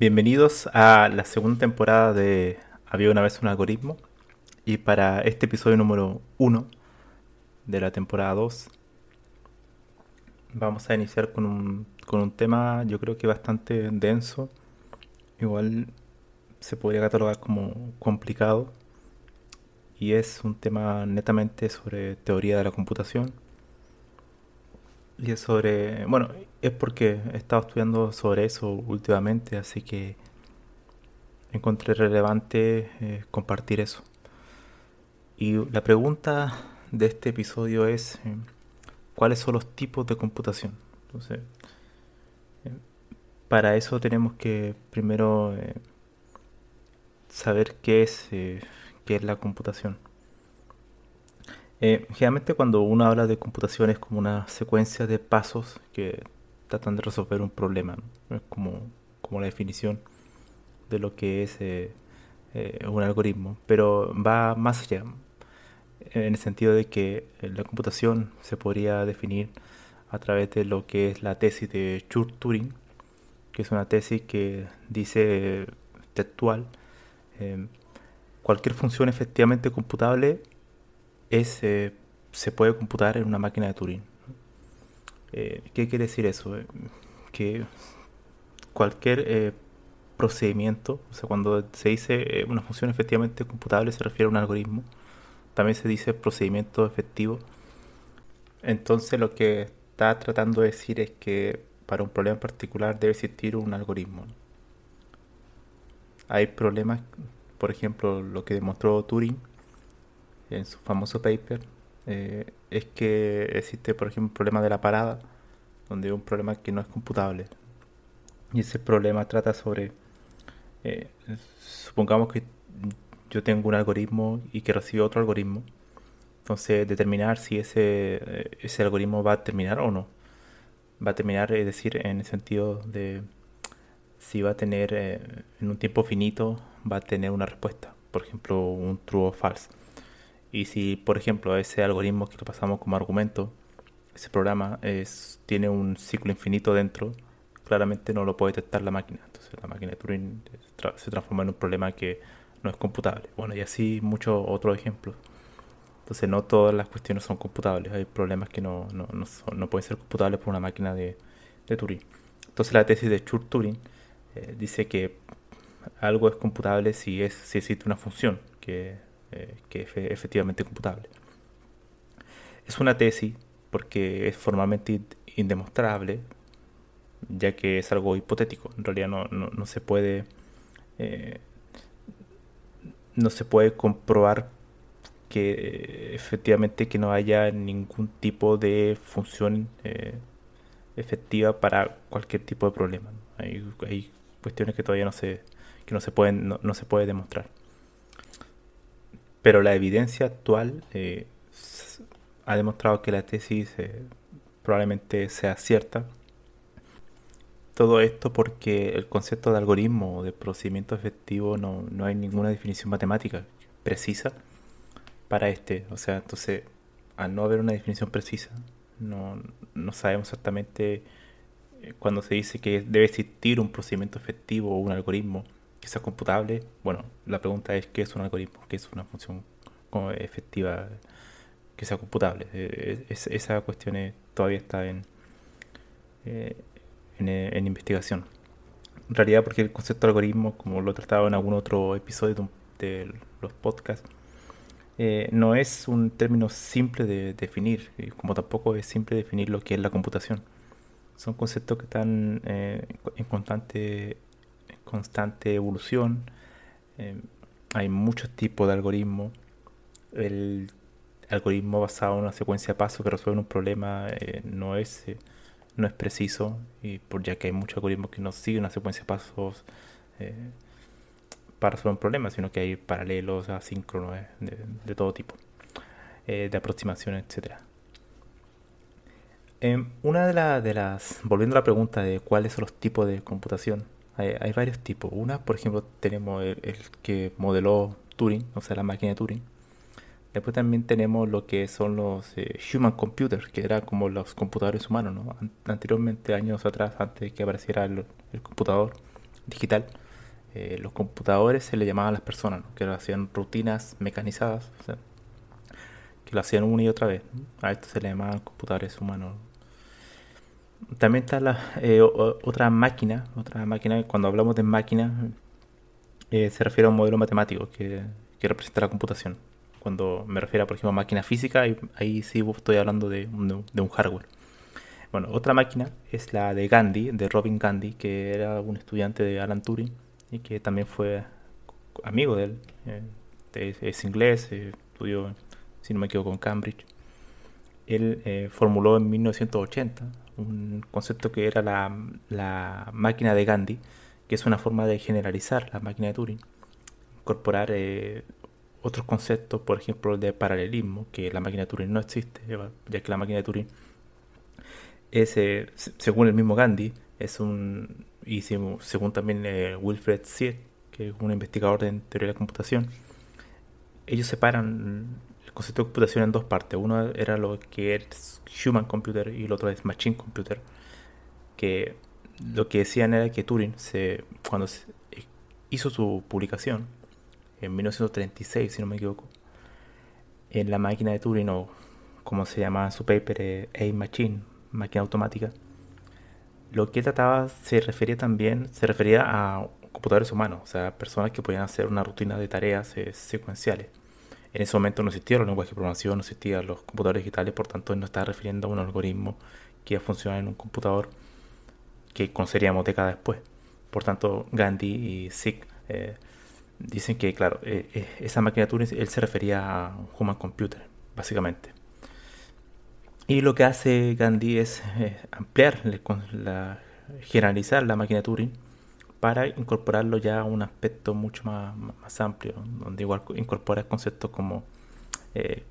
Bienvenidos a la segunda temporada de Había una vez un algoritmo. Y para este episodio número 1 de la temporada 2, vamos a iniciar con un, con un tema yo creo que bastante denso. Igual se podría catalogar como complicado. Y es un tema netamente sobre teoría de la computación y es sobre, bueno, es porque he estado estudiando sobre eso últimamente, así que encontré relevante eh, compartir eso. Y la pregunta de este episodio es, eh, ¿cuáles son los tipos de computación? Entonces, eh, para eso tenemos que primero saber qué es, qué es la computación. Generalmente cuando uno habla de computación es como una secuencia de pasos que tratan de resolver un problema. Es como, como la definición de lo que es eh, eh, un algoritmo. Pero va más allá. En el sentido de que la computación se podría definir a través de lo que es la tesis de Church-Turing, que es una tesis que dice textual, cualquier función efectivamente computable es, eh, se puede computar en una máquina de Turing. Eh, ¿Qué quiere decir eso? Eh, que cualquier procedimiento, o sea, cuando se dice una función efectivamente computable se refiere a un algoritmo, también se dice procedimiento efectivo. Entonces lo que está tratando de decir es que para un problema en particular debe existir un algoritmo. Hay problemas, por ejemplo, lo que demostró Turing, en su famoso paper eh, es que existe, por ejemplo, un problema de la parada, donde hay un problema que no es computable. Y ese problema trata sobre, eh, supongamos que yo tengo un algoritmo y que recibe otro algoritmo, entonces determinar si ese, eh, ese algoritmo va a terminar o no. Va a terminar, es decir, en el sentido de si va a tener en un tiempo finito, va a tener una respuesta, por ejemplo, un true o false. Y si, por ejemplo, ese algoritmo que lo pasamos como argumento, ese programa es, tiene un ciclo infinito dentro, claramente no lo puede detectar la máquina. Entonces la máquina de Turing se transforma en un problema que no es computable. Bueno, y así muchos otros ejemplos. Entonces no todas las cuestiones son computables. Hay problemas que no, no, no, pueden ser computables por una máquina de, de Turing. Entonces la tesis de Church-Turing eh, dice que algo es computable si, es, si existe una función que eh, que es efectivamente computable. Es una tesis porque es formalmente indemostrable, ya que es algo hipotético. En realidad no, no, se puede eh, no se puede comprobar que efectivamente que no haya ningún tipo de función eh, efectiva para cualquier tipo de problema. Hay, hay, cuestiones que todavía no se que no se pueden no se puede demostrar pero la evidencia actual eh, ha demostrado que la tesis eh, probablemente sea cierta. todo esto porque el concepto de algoritmo o de procedimiento efectivo no, no hay ninguna definición matemática precisa para este. O sea, entonces, al no haber una definición precisa, no, no sabemos exactamente eh, cuando se dice que debe existir un procedimiento efectivo o un algoritmo que sea computable. Bueno, la pregunta es qué es un algoritmo, qué es una función efectiva que sea computable. Eh, esa cuestión todavía está en, eh, en, investigación. En realidad, porque el concepto de algoritmo, como lo he tratado en algún otro episodio de, los podcasts, eh, no es un término simple de definir, como tampoco es simple definir lo que es la computación. Son conceptos que están en constante, constante evolución. hay muchos tipos de algoritmos. El algoritmo basado en una secuencia de pasos que resuelven un problema eh, no es eh, no es preciso y por ya que hay muchos algoritmos que no siguen una secuencia de pasos eh, para resolver un problema sino que hay paralelos asíncronos de, todo tipo de aproximaciones etcétera em, una de, de, las volviendo a la pregunta de cuáles son los tipos de computación hay, varios tipos una por ejemplo tenemos el, que modeló Turing o sea la máquina de Turing Después también tenemos lo que son los eh, human computers, que eran como los computadores humanos, ¿no? Anteriormente, años atrás, antes de que apareciera el, computador digital, eh, los computadores se le llamaban a las personas, que hacían rutinas mecanizadas, que lo hacían una y otra vez. A esto se le llamaban computadores humanos. También está la eh, otra máquina, otra máquina, cuando hablamos de máquina, se refiere a un modelo matemático que, que representa la computación cuando me refiero, por ejemplo, a máquina física, ahí, sí estoy hablando de, un hardware. Bueno, otra máquina es la de Gandhi, de Robin Gandhi, que era un estudiante de Alan Turing y que también fue amigo de él. Eh, es, inglés, eh, estudió, si no me equivoco, en Cambridge. Él eh, formuló en 1980 un concepto que era la, la, máquina de Gandhi, que es una forma de generalizar la máquina de Turing, incorporar otros conceptos, por ejemplo, el de paralelismo, que la máquina de Turing no existe, ya que la máquina de Turing es, eh, según el mismo Gandhi, es un, y según también eh, Wilfred Seed, que es un investigador de teoría de la computación, ellos separan concepto de computación en dos partes. Uno era lo que es human computer y el otro es machine computer, que lo que decían era que Turing, se, cuando hizo su publicación, en 1936, si no me equivoco, en la máquina de Turing, o como se llamaba en su paper, eh, A-Machine, máquina automática, lo que trataba se refería también, se refería a computadores humanos, o sea, personas que podían hacer una rutina de tareas eh, secuenciales. En ese momento no existían los lenguajes de programación, no existían los computadores digitales, por tanto no estaba refiriendo a un algoritmo que iba a funcionar en un computador que conoceríamos décadas después. Por tanto, Gandhi y SIG eh, dicen que, claro, eh, eh, esa máquina Turing, él se refería a un human computer, básicamente. Y lo que hace Gandhi es eh, ampliar, la, generalizar la máquina Turing para incorporarlo ya a un aspecto mucho más, más amplio, donde igual incorpora conceptos como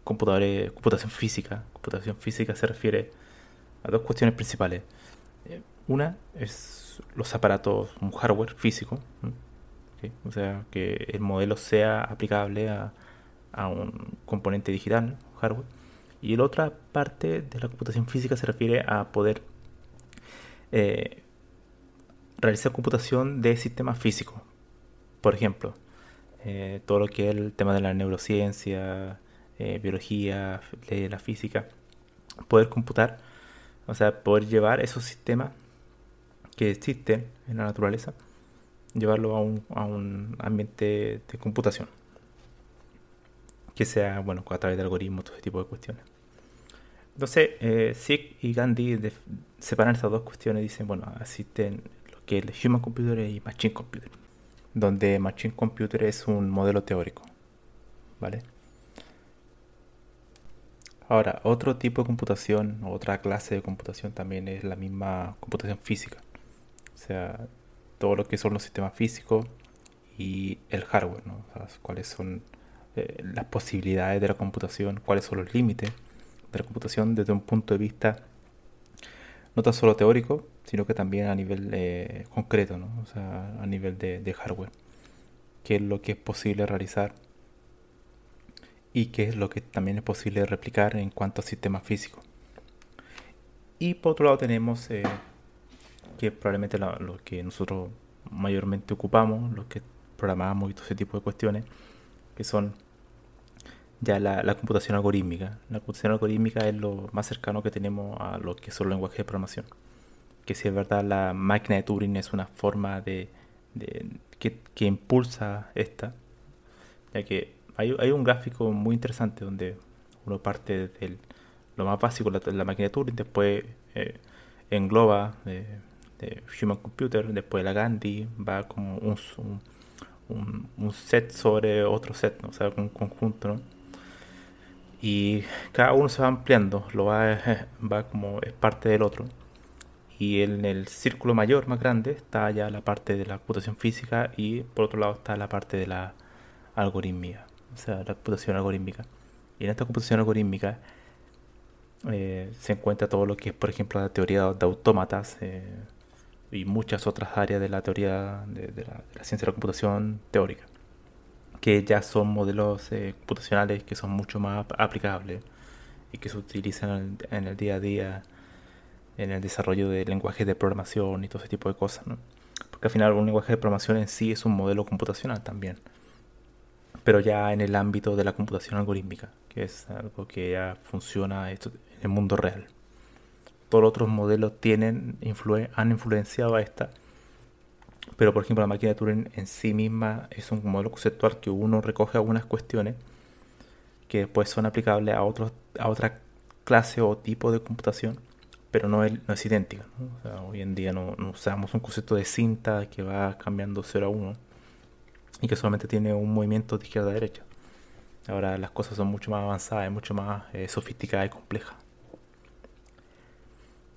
computadores, computación física. Computación física se refiere a dos cuestiones principales. una es los aparatos, un hardware físico, o sea, que el modelo sea aplicable a, un componente digital, hardware. Y la otra parte de la computación física se refiere a poder eh, realizar computación de sistemas físicos. Por ejemplo, eh, todo lo que es el tema de la neurociencia, eh, biología, la física, poder computar, o sea, poder llevar esos sistemas que existen en la naturaleza llevarlo a un, a un ambiente de computación que sea, bueno, a través de algoritmos, todo ese tipo de cuestiones. Entonces, eh, y Gandhi separan estas dos cuestiones y dicen, bueno, existen que el Human Computer y Machine Computer, donde Machine Computer es un modelo teórico, ¿vale? Ahora, otro tipo de computación, otra clase de computación también es la misma computación física. O sea, todo lo que son los sistemas físicos y el hardware, ¿no? cuáles son eh, las posibilidades de la computación, cuáles son los límites de la computación desde un punto de vista no tan solo teórico, sino que también a nivel eh, concreto, ¿no? o sea, a nivel de, hardware, qué es lo que es posible realizar y qué es lo que también es posible replicar en cuanto a sistemas físicos. Y por otro lado tenemos eh, que probablemente lo, que nosotros mayormente ocupamos, lo que programamos y todo ese tipo de cuestiones, que son ya la, computación algorítmica. La computación algorítmica es lo más cercano que tenemos a lo que son los lenguajes de programación. Que si es verdad la máquina de Turing es una forma de, que, impulsa esta, ya que hay, un gráfico muy interesante donde uno parte del lo más básico, la, la máquina de Turing, después eh, engloba de, Human Computer, después la Gandhi, va como un, un, set sobre otro set, o sea, un conjunto. Y cada uno se va ampliando, lo va, va como es parte del otro. Y en el círculo mayor, más grande, está ya la parte de la computación física y por otro lado está la parte de la algoritmia, o sea, la computación algorítmica. Y en esta computación algorítmica eh, se encuentra todo lo que es, por ejemplo, la teoría de autómatas eh, y muchas otras áreas de la teoría de, la, ciencia de la computación teórica, que ya son modelos eh, computacionales que son mucho más aplicables y que se utilizan en el, día a día en el desarrollo de lenguajes de programación y todo ese tipo de cosas. Porque al final un lenguaje de programación en sí es un modelo computacional también pero ya en el ámbito de la computación algorítmica, que es algo que ya funciona en el mundo real. Todos los otros modelos tienen han influenciado a esta, pero por ejemplo la máquina de Turing en sí misma es un modelo conceptual que uno recoge algunas cuestiones que después son aplicables a, otros, a otra clase o tipo de computación, pero no es, no es idéntica. hoy en día no, no, usamos un concepto de cinta que va cambiando 0 a 1 y que solamente tiene un movimiento de izquierda a derecha. Ahora las cosas son mucho más avanzadas, mucho más eh, sofisticadas y complejas.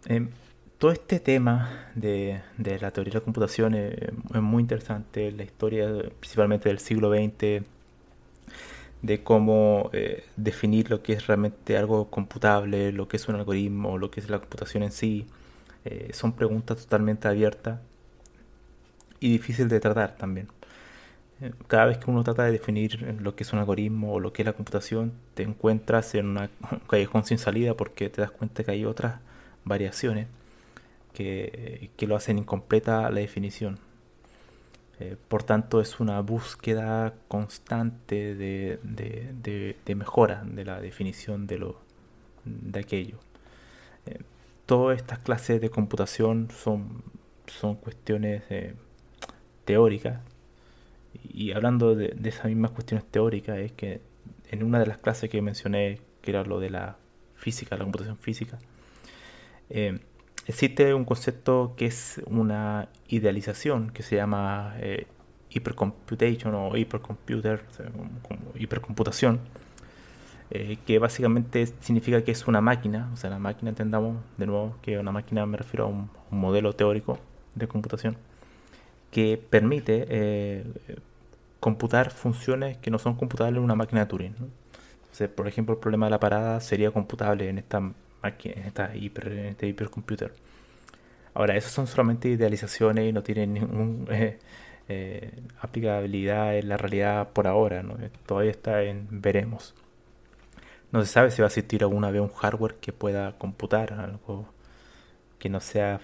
Em, todo este tema de, la teoría de la computación es, muy interesante, la historia principalmente del siglo XX, de cómo eh, definir lo que es realmente algo computable, lo que es un algoritmo, lo que es la computación en sí. Eh, son preguntas totalmente abiertas y difíciles de tratar también cada vez que uno trata de definir lo que es un algoritmo o lo que es la computación, te encuentras en una callejón sin salida porque te das cuenta que hay otras variaciones que, lo hacen incompleta la definición. Eh, por tanto, es una búsqueda constante de, mejora de la definición de, lo, de aquello. Eh, todas estas clases de computación son, son cuestiones eh, teóricas y hablando de, esas mismas cuestiones teóricas, es que en una de las clases que mencioné, que era lo de la física, la computación física, eh, existe un concepto que es una idealización que se llama eh, hypercomputation o hypercomputer, como, hipercomputación, eh, que básicamente significa que es una máquina, o sea, la máquina entendamos de nuevo que una máquina me refiero a un modelo teórico de computación que permite eh, computar funciones que no son computables en una máquina de Turing. por ejemplo, el problema de la parada sería computable en esta máquina, esta hiper, este hipercomputer. Ahora, esos son solamente idealizaciones y no tienen ninguna eh, eh, aplicabilidad en la realidad por ahora. Todavía está en veremos. No se sabe si va a existir alguna vez un hardware que pueda computar algo que no sea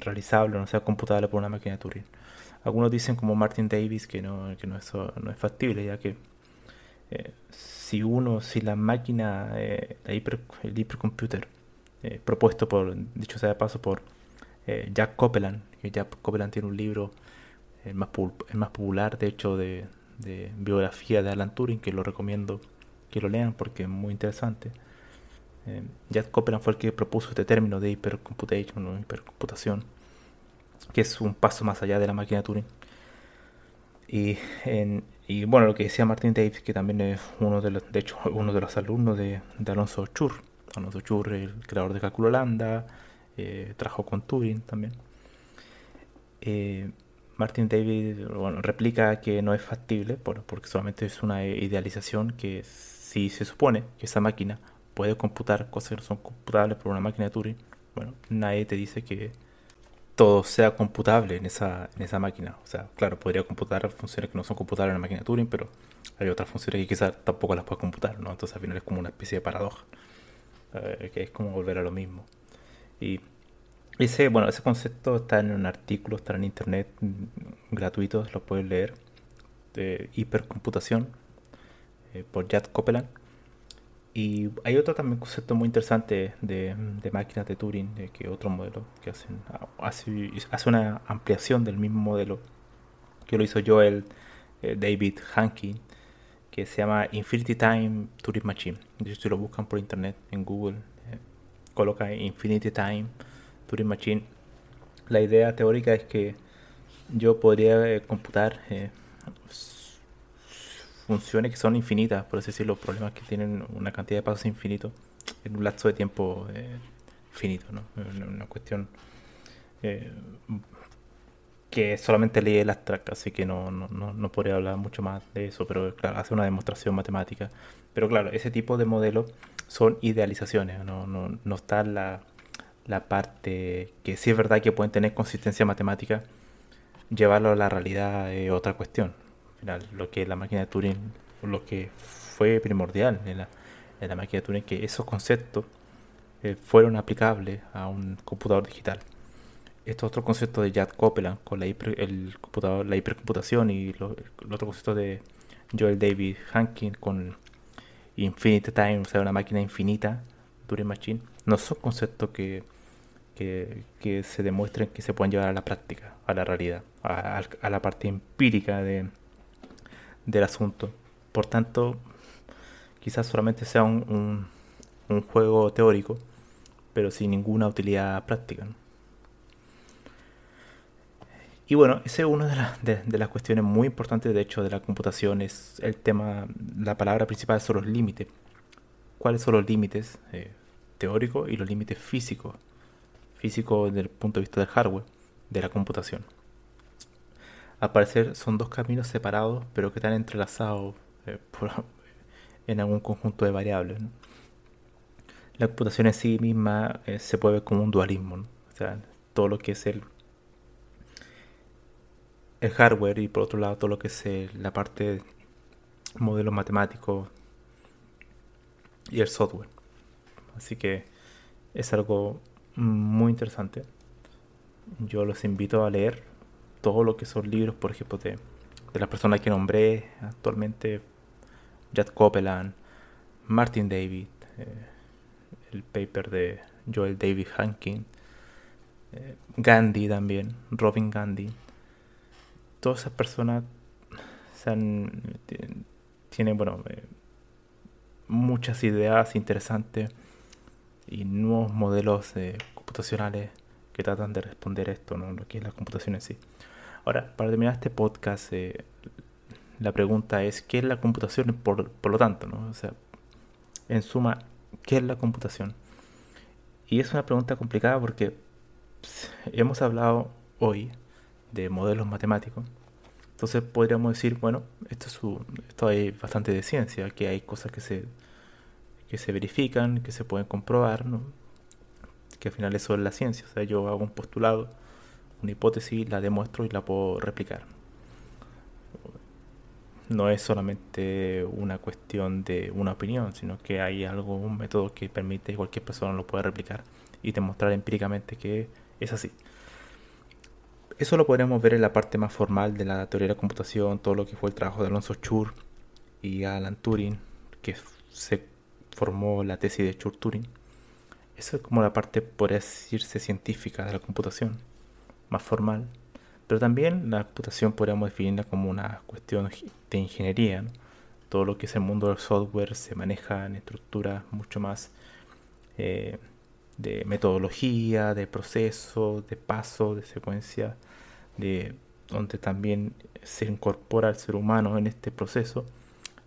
realizable, no sea computable por una máquina Turing. Algunos dicen como Martin Davis que no, que no, eso no es factible, ya que eh, si uno, si la máquina, eh, el hipercomputer eh, propuesto por, dicho sea de paso, por Jack Copeland, que Jack Copeland tiene un libro, el más, más popular de hecho de, biografía de Alan Turing, que lo recomiendo que lo lean porque es muy interesante. Jack Copeland fue el que propuso este término de hipercomputation o hipercomputación que es un paso más allá de la máquina de Turing. Y, y bueno, lo que decía Martin Davis, que también es uno de los, de hecho, uno de los alumnos de, Alonso Chur. Alonso Chur, el creador de cálculo lambda, eh, trabajó con Turing también. Eh, Martin Davis bueno, replica que no es factible porque solamente es una idealización que si se supone que esa máquina puede computar cosas que no son computables por una máquina de Turing, bueno, nadie te dice que todo sea computable en esa, en esa máquina. O sea, claro, podría computar funciones que no son computables en la máquina de Turing, pero hay otras funciones que quizás tampoco las puedes computar, ¿no? Entonces al final es como una especie de paradoja, eh, que es como volver a lo mismo. Y ese, bueno, ese concepto está en un artículo, está en internet, mm, gratuito, lo puedes leer, de hipercomputación, eh, por Jad Copeland. Y hay otro también concepto muy interesante de, máquinas de Turing, de que otro modelo que hacen, hace, hace una ampliación del mismo modelo que lo hizo Joel eh, David Hankin, que se llama Infinity Time Turing Machine. si lo buscan por internet en Google, eh, coloca Infinity Time Turing Machine. La idea teórica es que yo podría eh, computar funciones que son infinitas, por así decirlo, problemas que tienen una cantidad de pasos infinitos en un lapso de tiempo eh, finito, ¿no? Una, cuestión eh, que solamente lee el abstract, así que no, no, no, podría hablar mucho más de eso, pero claro, hace una demostración matemática. Pero claro, ese tipo de modelos son idealizaciones, no, no, no está la, la parte que sí es verdad que pueden tener consistencia matemática, llevarlo a la realidad es otra cuestión lo que la máquina de Turing, lo que fue primordial en la, en la máquina de Turing, que esos conceptos eh, fueron aplicables a un computador digital. Estos otros conceptos de Jad Copeland con la, el computador, la hipercomputación y los, otros conceptos de Joel David Hankin con Infinite Time, o sea, una máquina infinita, Turing Machine, no son conceptos que, que, se demuestren que se pueden llevar a la práctica, a la realidad, a la parte empírica de, del asunto. Por tanto, quizás solamente sea un, juego teórico, pero sin ninguna utilidad práctica. Y bueno, ese es una de, de, las cuestiones muy importantes, de hecho, de la computación. Es el tema, la palabra principal son los límites. ¿Cuáles son los límites eh, teóricos y los límites físicos? Físicos desde el punto de vista del hardware, de la computación. Al parecer son dos caminos separados, pero que están entrelazados eh, en algún conjunto de variables. La computación en sí misma eh, se puede ver como un dualismo. O sea, todo lo que es el, el hardware y por otro lado todo lo que es la parte de modelos matemáticos y el software. Así que es algo muy interesante. Yo los invito a leer todo lo que son libros, por ejemplo, de, de las personas que nombré actualmente, Jad Copeland, Martin David, eh, el paper de Joel David Hankin, eh, Gandhi también, Robin Gandhi. Todas esas personas tienen, bueno, eh, muchas ideas interesantes y nuevos modelos computacionales que tratan de responder esto, ¿no? lo que es la computación en sí. Ahora, para terminar este podcast, eh, la pregunta es, ¿qué es la computación? Por, lo tanto, ¿no? O sea, en suma, ¿qué es la computación? Y es una pregunta complicada porque hemos hablado hoy de modelos matemáticos. Entonces podríamos decir, bueno, esto, es esto hay bastante de ciencia, que hay cosas que se, que se verifican, que se pueden comprobar, ¿no? que al final eso es la ciencia. O sea, yo hago un postulado una hipótesis, la demuestro y la puedo replicar. No es solamente una cuestión de una opinión, sino que hay algo, un método que permite que cualquier persona lo pueda replicar y demostrar empíricamente que es así. Eso lo podríamos ver en la parte más formal de la teoría de la computación, todo lo que fue el trabajo de Alonso Chur y Alan Turing, que se formó la tesis de Chur-Turing. Eso es como la parte, por decirse, científica de la computación más formal, pero también la computación podríamos definirla como una cuestión de ingeniería. Todo lo que es el mundo del software se maneja en estructuras mucho más eh, de metodología, de proceso, de paso, de secuencia, de donde también se incorpora el ser humano en este proceso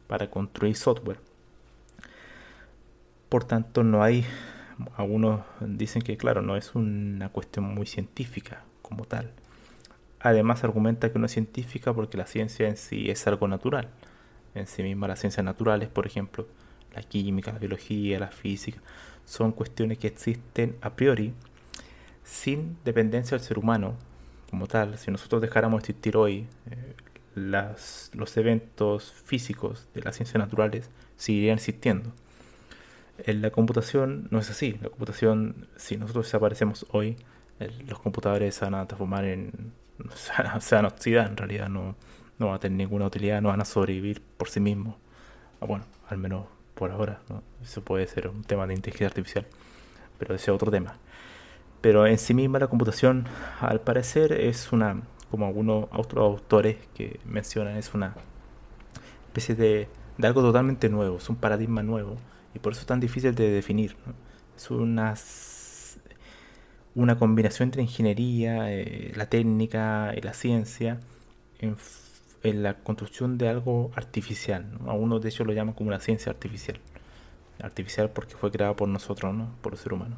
para construir software. Por tanto, no hay, algunos dicen que claro, no es una cuestión muy científica, como tal. Además argumenta que no es científica porque la ciencia en sí es algo natural. En sí misma las ciencias naturales, por ejemplo, la química, la biología, la física, son cuestiones que existen a priori sin dependencia del ser humano como tal, si nosotros dejáramos de existir hoy, eh, los eventos físicos de las ciencias naturales seguirían existiendo. En la computación no es así. La computación, si nosotros desaparecemos hoy, los computadores se van a transformar en. se van a oxidar en realidad, no, no van a tener ninguna utilidad, no van a sobrevivir por sí mismos. Ah, bueno, al menos por ahora. Eso puede ser un tema de inteligencia artificial, pero ese es otro tema. Pero en sí misma la computación, al parecer, es una, como algunos otros autores que mencionan, es una especie de, de algo totalmente nuevo, es un paradigma nuevo y por eso es tan difícil de definir. Es una, una combinación entre ingeniería, eh, la técnica y la ciencia en, la construcción de algo artificial. ¿no? Algunos de ellos lo llaman como una ciencia artificial. Artificial porque fue creada por nosotros, ¿no? por el ser humano.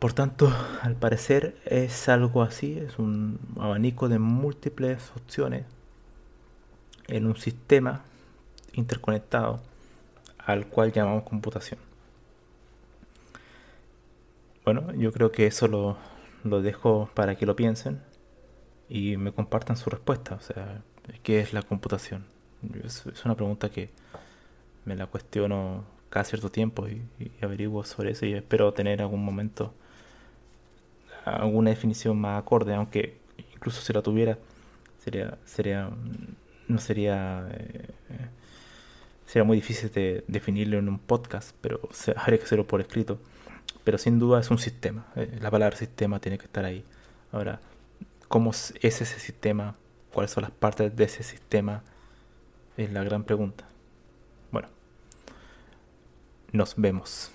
Por tanto, al parecer es algo así, es un abanico de múltiples opciones en un sistema interconectado al cual llamamos computación. Bueno, yo creo que eso lo, dejo para que lo piensen y me compartan su respuesta. O sea, ¿qué es la computación? Es, una pregunta que me la cuestiono cada cierto tiempo y, averiguo sobre eso y espero tener algún momento alguna definición más acorde, aunque incluso si la tuviera sería sería no sería eh, Sería muy difícil de definirlo en un podcast, pero habría que hacerlo por escrito. Pero sin duda es un sistema. Eh, la palabra sistema tiene que estar ahí. Ahora, ¿cómo es ese sistema? ¿Cuáles son las partes de ese sistema? Es la gran pregunta. Bueno, nos vemos.